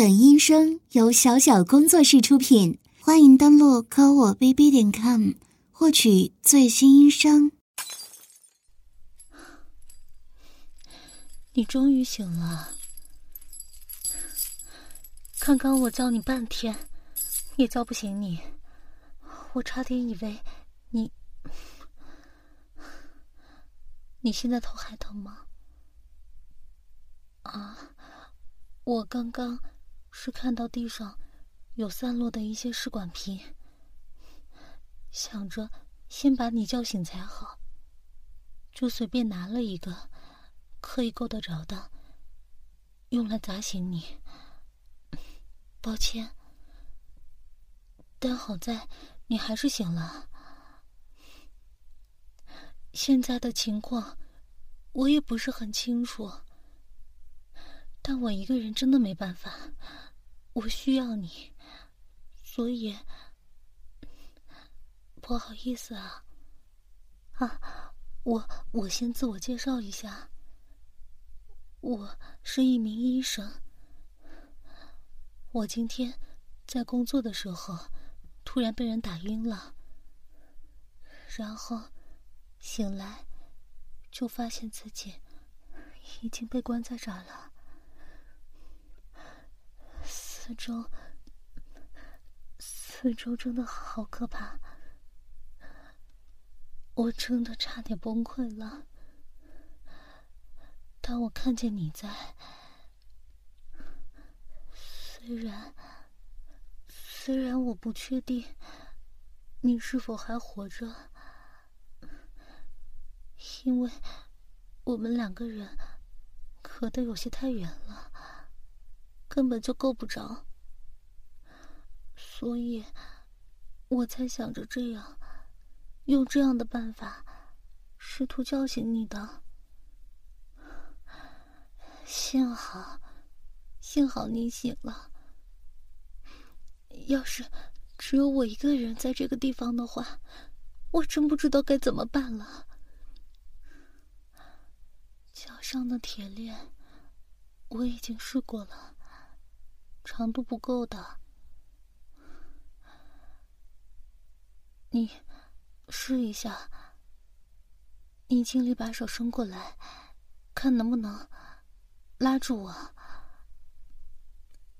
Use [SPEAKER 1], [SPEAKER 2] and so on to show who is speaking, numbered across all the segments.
[SPEAKER 1] 本音声由小小工作室出品，欢迎登录科我 bb 点 com 获取最新音声。
[SPEAKER 2] 你终于醒了，刚刚我叫你半天，也叫不醒你，我差点以为你……你现在头还疼吗？啊，我刚刚。是看到地上有散落的一些试管瓶，想着先把你叫醒才好，就随便拿了一个，可以够得着的，用来砸醒你。抱歉，但好在你还是醒了。现在的情况我也不是很清楚。但我一个人真的没办法，我需要你，所以不好意思啊。啊，我我先自我介绍一下，我是一名医生。我今天在工作的时候突然被人打晕了，然后醒来就发现自己已经被关在这儿了。四周，四周真的好可怕，我真的差点崩溃了。当我看见你在，虽然虽然我不确定你是否还活着，因为我们两个人隔得有些太远了。根本就够不着，所以我才想着这样，用这样的办法，试图叫醒你的。幸好，幸好你醒了。要是只有我一个人在这个地方的话，我真不知道该怎么办了。脚上的铁链我已经试过了。长度不够的，你试一下。你尽力把手伸过来，看能不能拉住我。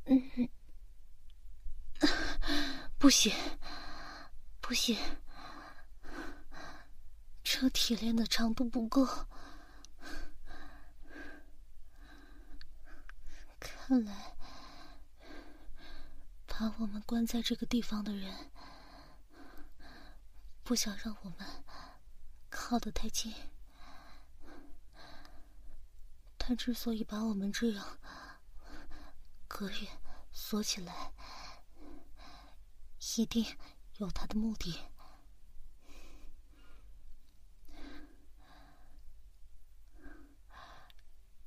[SPEAKER 2] 嗯，不行，不行，这铁链的长度不够。看来。把我们关在这个地方的人，不想让我们靠得太近。他之所以把我们这样隔远锁起来，一定有他的目的。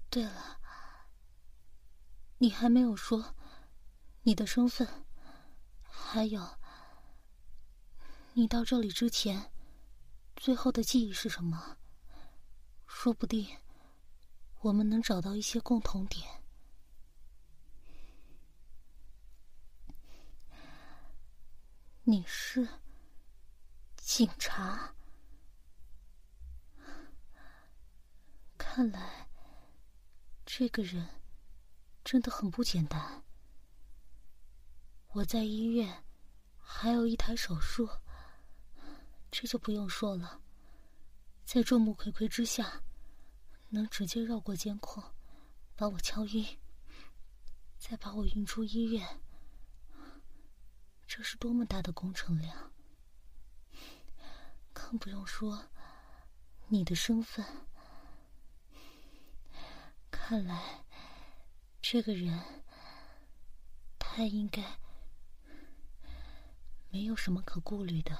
[SPEAKER 2] 对了，你还没有说你的身份。还有，你到这里之前，最后的记忆是什么？说不定我们能找到一些共同点。你是警察，看来这个人真的很不简单。我在医院，还有一台手术，这就不用说了。在众目睽睽之下，能直接绕过监控，把我敲晕，再把我运出医院，这是多么大的工程量！更不用说你的身份。看来，这个人，他应该。没有什么可顾虑的。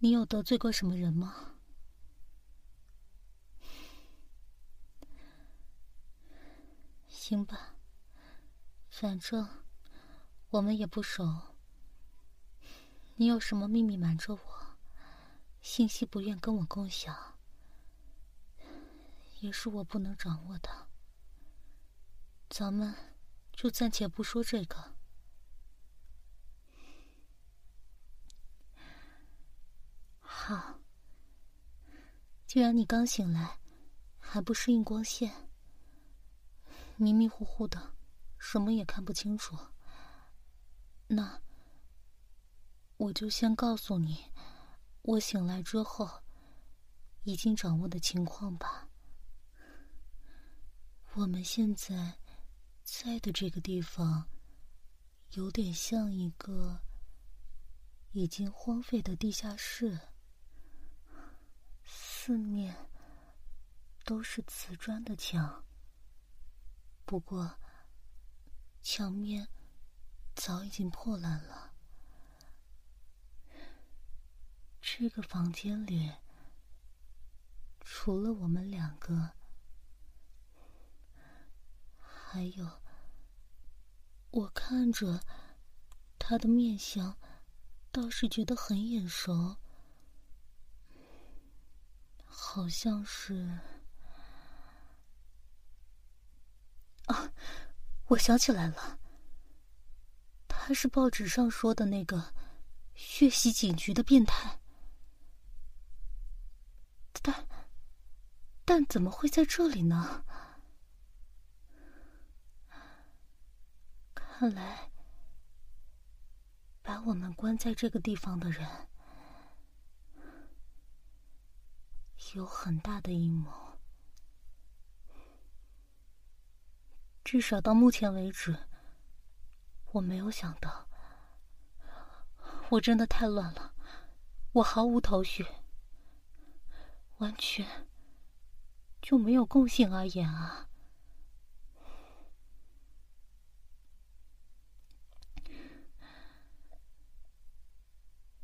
[SPEAKER 2] 你有得罪过什么人吗？行吧，反正我们也不熟。你有什么秘密瞒着我？信息不愿跟我共享，也是我不能掌握的。咱们就暂且不说这个。好，既然你刚醒来，还不适应光线，迷迷糊糊的，什么也看不清楚，那我就先告诉你，我醒来之后已经掌握的情况吧。我们现在在的这个地方，有点像一个已经荒废的地下室，四面都是瓷砖的墙，不过墙面早已经破烂了。这个房间里，除了我们两个。还有，我看着他的面相，倒是觉得很眼熟，好像是……啊，我想起来了，他是报纸上说的那个血洗警局的变态，但但怎么会在这里呢？看来，把我们关在这个地方的人有很大的阴谋。至少到目前为止，我没有想到。我真的太乱了，我毫无头绪，完全就没有共性而言啊。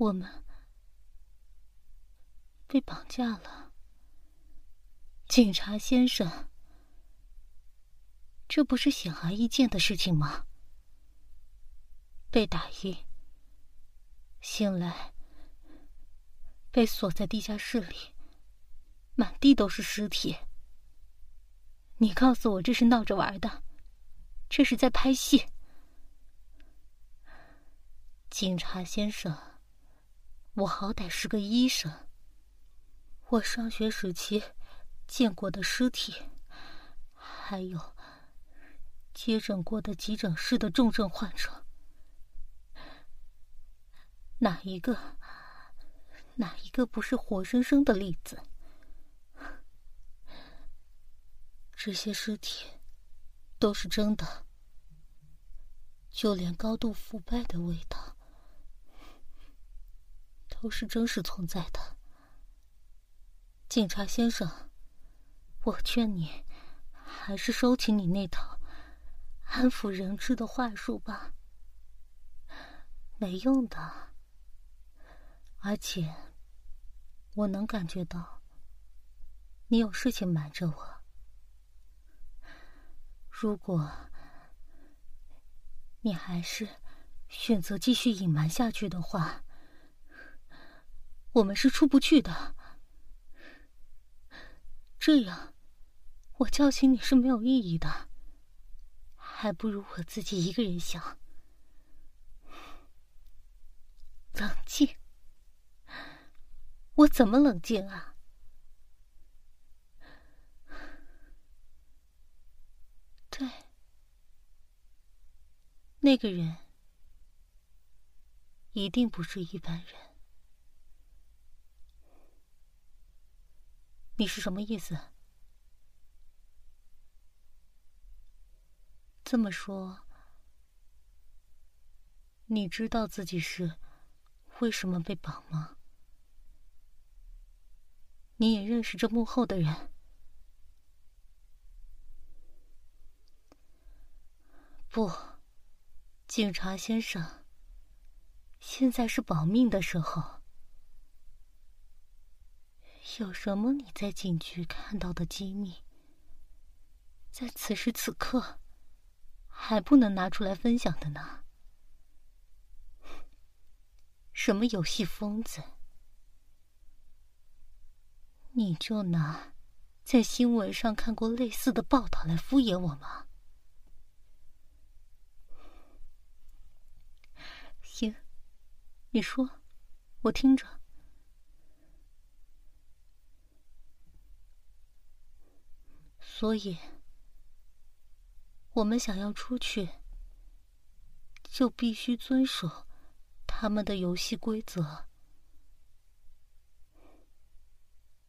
[SPEAKER 2] 我们被绑架了，警察先生，这不是显而易见的事情吗？被打晕，醒来，被锁在地下室里，满地都是尸体。你告诉我这是闹着玩的，这是在拍戏，警察先生。我好歹是个医生，我上学时期见过的尸体，还有接诊过的急诊室的重症患者，哪一个哪一个不是活生生的例子？这些尸体都是真的，就连高度腐败的味道。都是真实存在的，警察先生，我劝你还是收起你那套安抚人质的话术吧，没用的。而且，我能感觉到你有事情瞒着我。如果你还是选择继续隐瞒下去的话，我们是出不去的，这样我叫醒你是没有意义的，还不如我自己一个人想。冷静，我怎么冷静啊？对，那个人一定不是一般人。你是什么意思？这么说，你知道自己是为什么被绑吗？你也认识这幕后的人？不，警察先生，现在是保命的时候。有什么你在警局看到的机密，在此时此刻还不能拿出来分享的呢？什么游戏疯子？你就拿在新闻上看过类似的报道来敷衍我吗？行，你说，我听着。所以，我们想要出去，就必须遵守他们的游戏规则。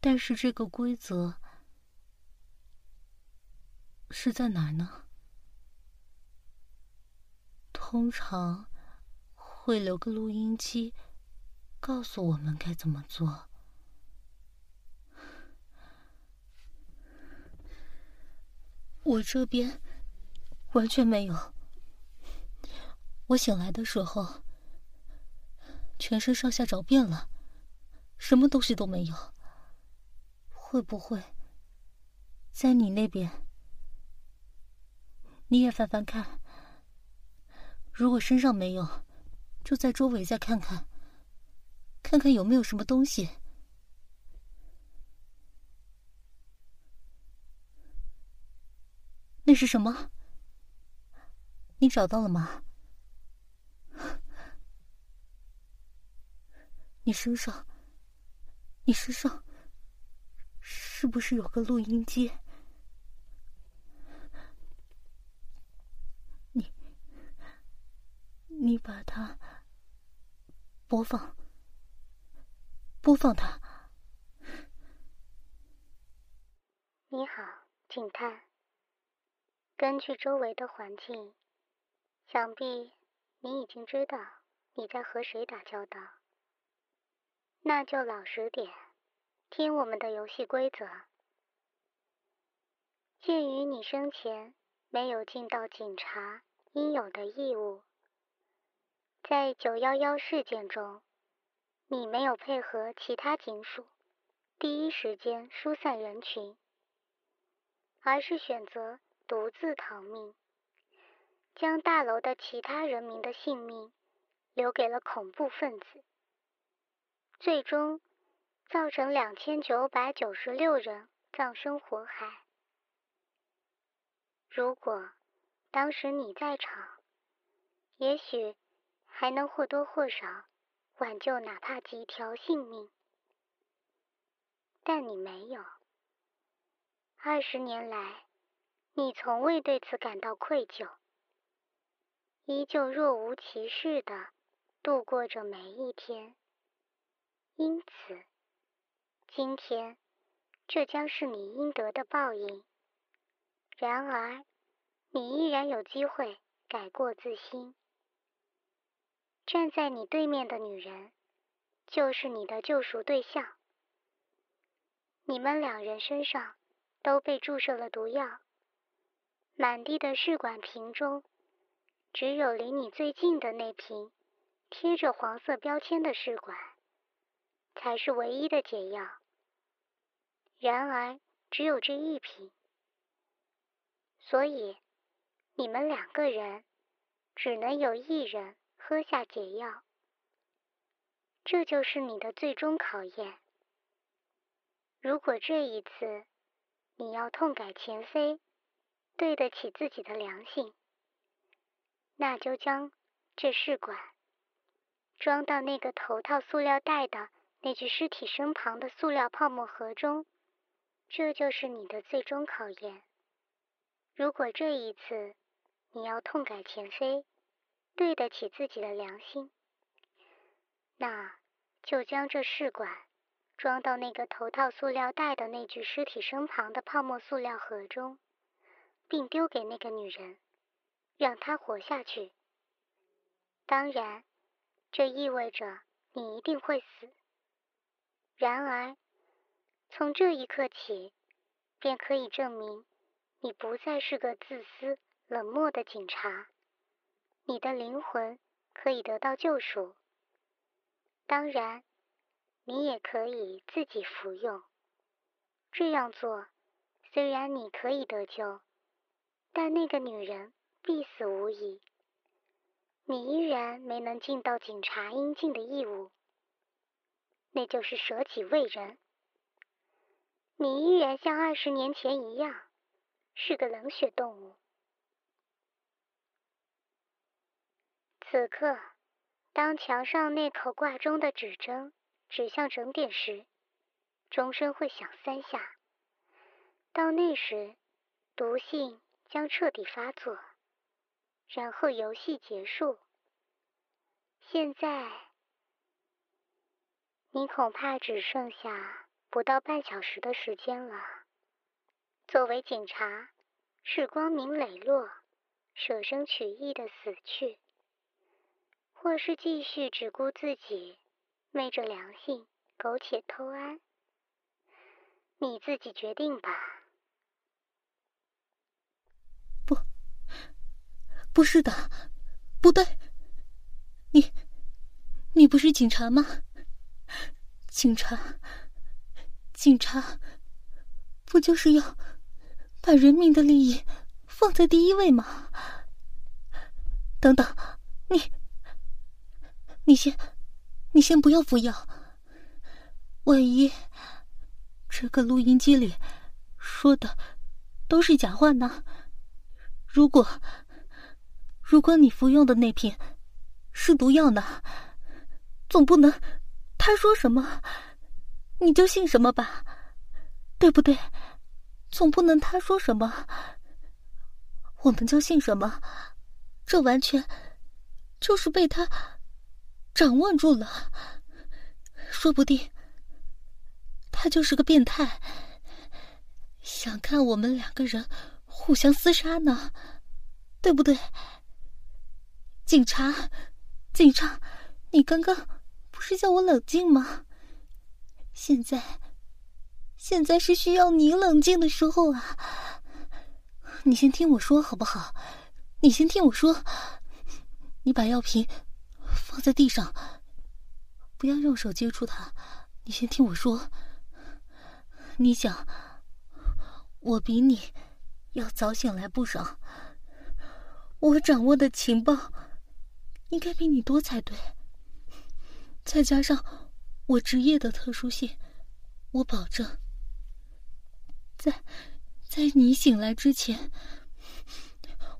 [SPEAKER 2] 但是，这个规则是在哪儿呢？通常会留个录音机，告诉我们该怎么做。我这边完全没有。我醒来的时候，全身上下找遍了，什么东西都没有。会不会在你那边？你也翻翻看。如果身上没有，就在周围再看看，看看有没有什么东西。那是什么？你找到了吗？你身上，你身上是不是有个录音机？你，你把它播放，播放它。
[SPEAKER 3] 你好，警探。根据周围的环境，想必你已经知道你在和谁打交道。那就老实点，听我们的游戏规则。鉴于你生前没有尽到警察应有的义务，在九幺幺事件中，你没有配合其他警署，第一时间疏散人群，而是选择。独自逃命，将大楼的其他人民的性命留给了恐怖分子，最终造成两千九百九十六人葬身火海。如果当时你在场，也许还能或多或少挽救哪怕几条性命，但你没有。二十年来。你从未对此感到愧疚，依旧若无其事的度过着每一天。因此，今天这将是你应得的报应。然而，你依然有机会改过自新。站在你对面的女人，就是你的救赎对象。你们两人身上都被注射了毒药。满地的试管瓶中，只有离你最近的那瓶贴着黄色标签的试管，才是唯一的解药。然而，只有这一瓶，所以你们两个人只能有一人喝下解药。这就是你的最终考验。如果这一次你要痛改前非，对得起自己的良心，那就将这试管装到那个头套塑料袋的那具尸体身旁的塑料泡沫盒中。这就是你的最终考验。如果这一次你要痛改前非，对得起自己的良心，那就将这试管装到那个头套塑料袋的那具尸体身旁的泡沫塑料盒中。并丢给那个女人，让她活下去。当然，这意味着你一定会死。然而，从这一刻起，便可以证明你不再是个自私冷漠的警察。你的灵魂可以得到救赎。当然，你也可以自己服用。这样做，虽然你可以得救。但那个女人必死无疑。你依然没能尽到警察应尽的义务，那就是舍己为人。你依然像二十年前一样，是个冷血动物。此刻，当墙上那口挂钟的指针指向整点时，钟声会响三下。到那时，毒性将彻底发作，然后游戏结束。现在，你恐怕只剩下不到半小时的时间了。作为警察，是光明磊落、舍生取义的死去。或是继续只顾自己，昧着良心苟且偷安，你自己决定吧。
[SPEAKER 2] 不是的，不对，你，你不是警察吗？警察，警察，不就是要把人民的利益放在第一位吗？等等，你。你先，你先不要服药。万一这个录音机里说的都是假话呢？如果如果你服用的那瓶是毒药呢？总不能他说什么你就信什么吧？对不对？总不能他说什么我们就信什么？这完全就是被他。掌握住了，说不定他就是个变态，想看我们两个人互相厮杀呢，对不对？警察，警察，你刚刚不是叫我冷静吗？现在，现在是需要你冷静的时候啊！你先听我说好不好？你先听我说，你把药瓶。放在地上，不要用手接触它。你先听我说。你想，我比你要早醒来不少，我掌握的情报应该比你多才对。再加上我职业的特殊性，我保证，在在你醒来之前，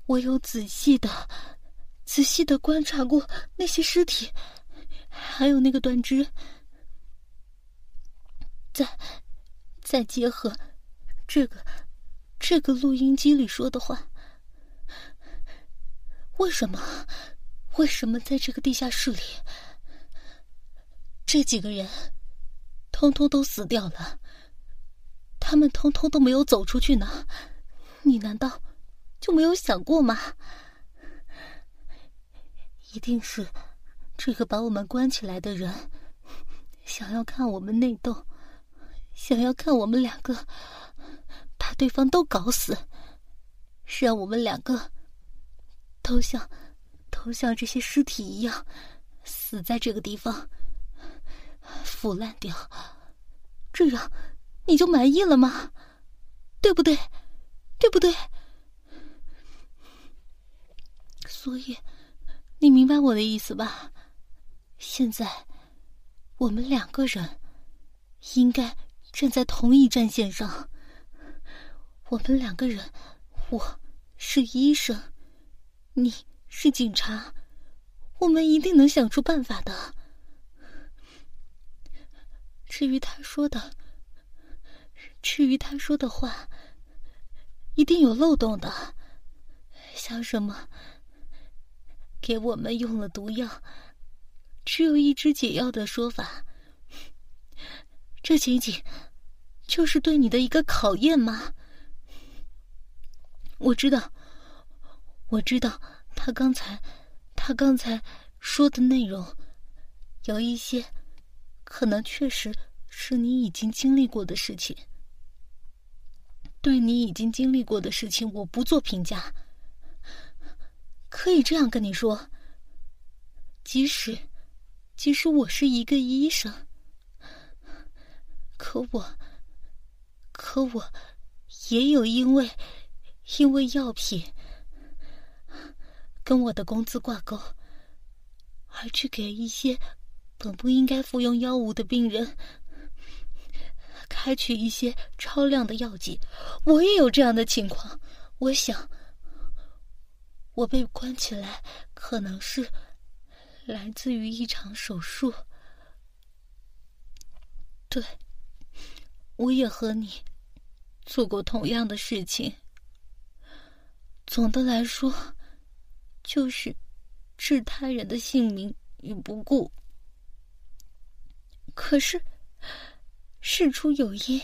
[SPEAKER 2] 我有仔细的。仔细的观察过那些尸体，还有那个断肢，再再结合这个这个录音机里说的话，为什么？为什么在这个地下室里，这几个人通通都死掉了？他们通通都没有走出去呢？你难道就没有想过吗？一定是这个把我们关起来的人，想要看我们内斗，想要看我们两个把对方都搞死，让我们两个都像都像这些尸体一样死在这个地方，腐烂掉，这样你就满意了吗？对不对？对不对？所以。你明白我的意思吧？现在，我们两个人应该站在同一战线上。我们两个人，我是医生，你是警察，我们一定能想出办法的。至于他说的，至于他说的话，一定有漏洞的，像什么？给我们用了毒药，只有一支解药的说法，这仅仅就是对你的一个考验吗？我知道，我知道，他刚才，他刚才说的内容，有一些可能确实是你已经经历过的事情。对你已经经历过的事情，我不做评价。可以这样跟你说，即使，即使我是一个医生，可我，可我，也有因为，因为药品跟我的工资挂钩，而去给一些本不应该服用药物的病人开取一些超量的药剂。我也有这样的情况。我想，我被关起来可能是来自于一场手术。对，我也和你做过同样的事情。总的来说，就是置他人的性命于不顾。可是，事出有因，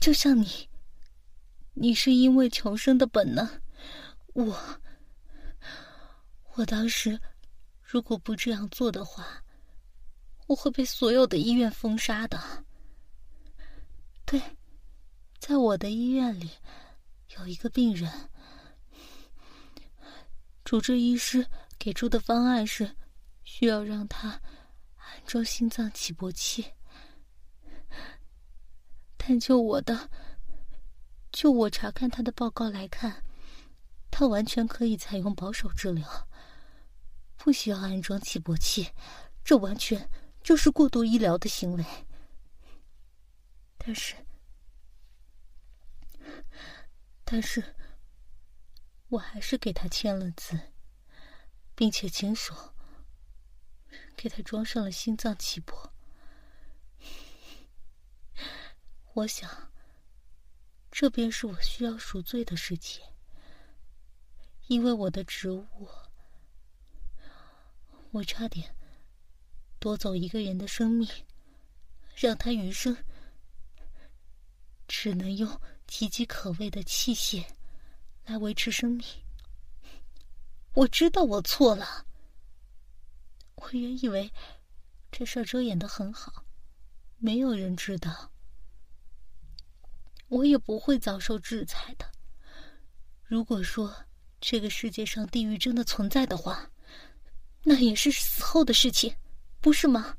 [SPEAKER 2] 就像你，你是因为求生的本能。我，我当时如果不这样做的话，我会被所有的医院封杀的。对，在我的医院里，有一个病人。主治医师给出的方案是，需要让他安装心脏起搏器。但就我的，就我查看他的报告来看，他完全可以采用保守治疗，不需要安装起搏器。这完全就是过度医疗的行为。但是，但是。我还是给他签了字，并且亲手给他装上了心脏起搏。我想，这便是我需要赎罪的事情，因为我的职务，我差点夺走一个人的生命，让他余生只能用岌岌可危的器械。来维持生命。我知道我错了。我原以为这事儿遮掩的很好，没有人知道，我也不会遭受制裁的。如果说这个世界上地狱真的存在的话，那也是死后的事情，不是吗？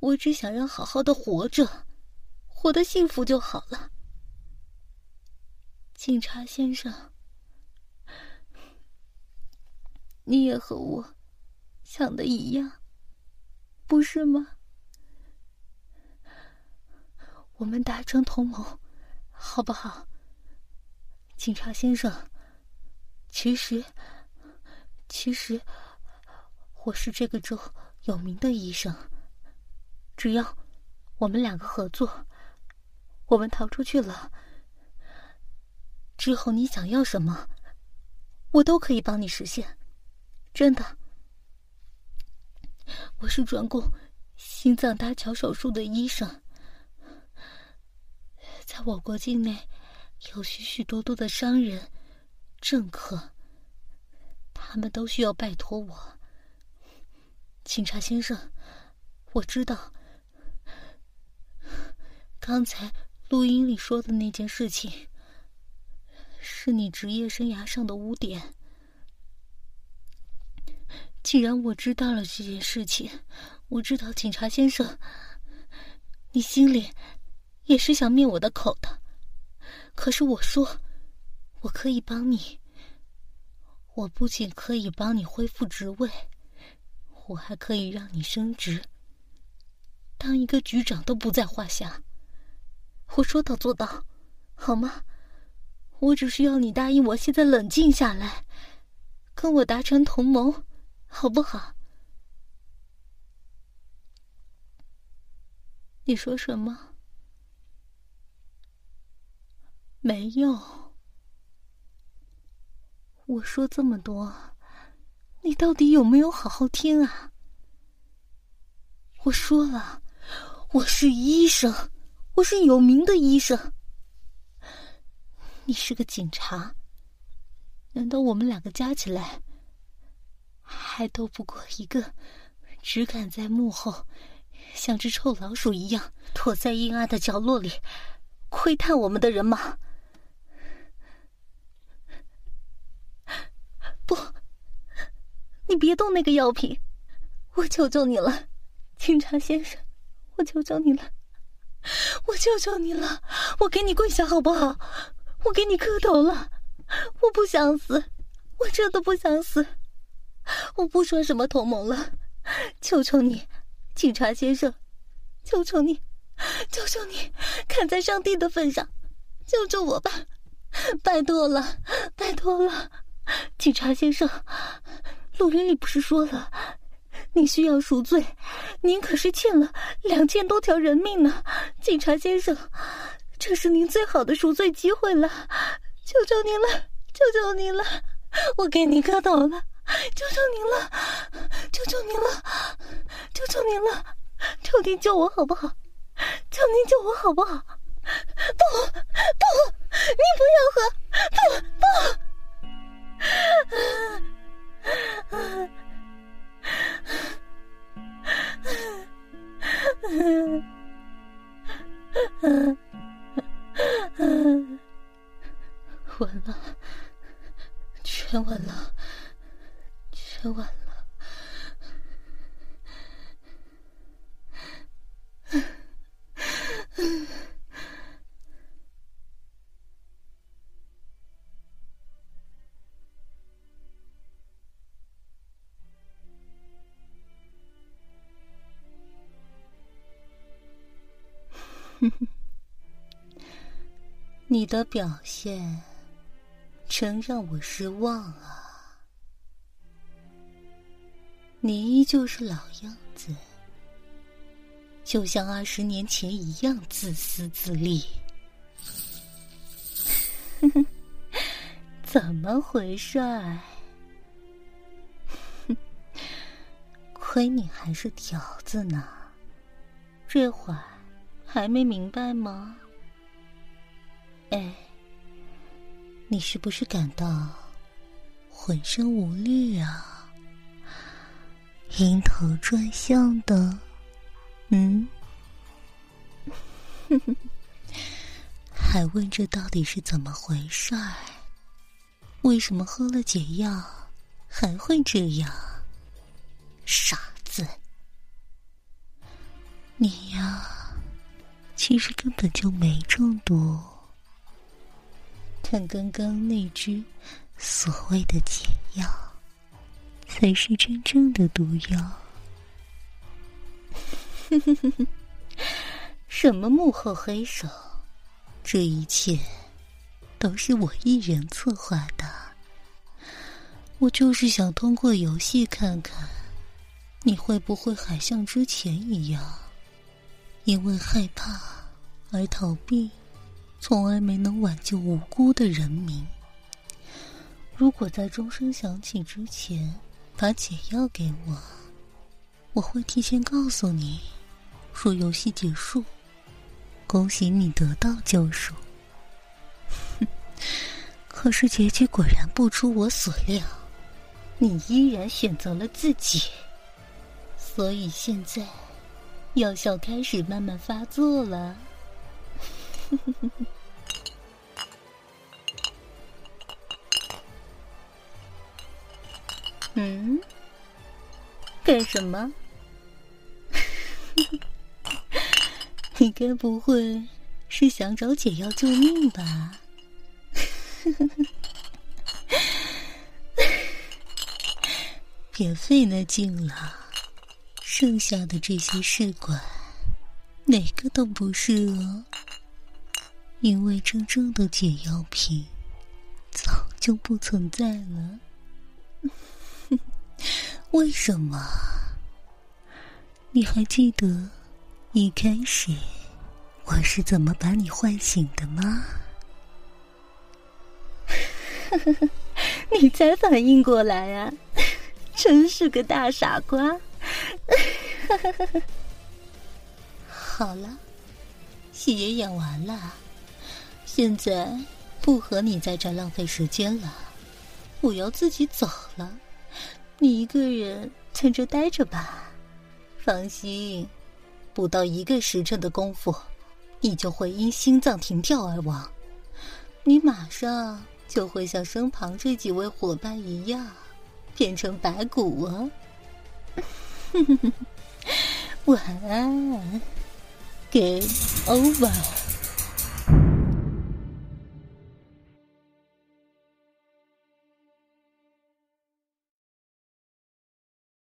[SPEAKER 2] 我只想要好好的活着，活得幸福就好了。警察先生，你也和我想的一样，不是吗？我们达成同盟，好不好？警察先生，其实，其实我是这个州有名的医生。只要我们两个合作，我们逃出去了。之后你想要什么，我都可以帮你实现，真的。我是专攻心脏搭桥手术的医生，在我国境内有许许多多的商人、政客，他们都需要拜托我。警察先生，我知道刚才录音里说的那件事情。是你职业生涯上的污点。既然我知道了这件事情，我知道警察先生，你心里也是想灭我的口的。可是我说，我可以帮你。我不仅可以帮你恢复职位，我还可以让你升职，当一个局长都不在话下。我说到做到，好吗？我只需要你答应我，现在冷静下来，跟我达成同盟，好不好？你说什么？没有。我说这么多，你到底有没有好好听啊？我说了，我是医生，我是有名的医生。你是个警察，难道我们两个加起来还斗不过一个只敢在幕后像只臭老鼠一样躲在阴暗的角落里窥探我们的人吗？不，你别动那个药品，我求求你了，警察先生，我求求你了，我求求你了，我给你跪下好不好？我给你磕头了，我不想死，我真的不想死，我不说什么同盟了，求求你，警察先生，求求你，求求你，看在上帝的份上，救救我吧！拜托了，拜托了，警察先生，录音里不是说了，你需要赎罪，您可是欠了两千多条人命呢，警察先生，这是您最好的赎罪机会了，求求您了，求求您了，我给您磕头了，求求您了，求求您了，求求您了，求您救我好不好？求您救我好不好？不不，你不要喝，不不。完了，全完了，全完了。哼 哼你的表现真让我失望啊！你依旧是老样子，就像二十年前一样自私自利。怎么回事？亏你还是条子呢，这会儿。还没明白吗？哎，你是不是感到浑身无力啊？晕头转向的，嗯？还问这到底是怎么回事儿？为什么喝了解药还会这样？傻子，你呀！其实根本就没中毒，看刚刚那只所谓的解药，才是真正的毒药。什么幕后黑手？这一切都是我一人策划的。我就是想通过游戏看看，你会不会还像之前一样。因为害怕而逃避，从来没能挽救无辜的人民。如果在钟声响起之前把解药给我，我会提前告诉你，说游戏结束，恭喜你得到救赎。哼 可是结局果然不出我所料，你依然选择了自己，所以现在。药效开始慢慢发作了。嗯？干什么？你该不会是想找解药救命吧？别费那劲了。剩下的这些试管，哪个都不是哦。因为真正的解药品早就不存在了。为什么？你还记得一开始我是怎么把你唤醒的吗？你才反应过来啊！真是个大傻瓜。好了，戏也演完了，现在不和你在这浪费时间了，我要自己走了。你一个人在这待着吧，放心，不到一个时辰的功夫，你就会因心脏停跳而亡，你马上就会像身旁这几位伙伴一样，变成白骨哦。晚安，Game over。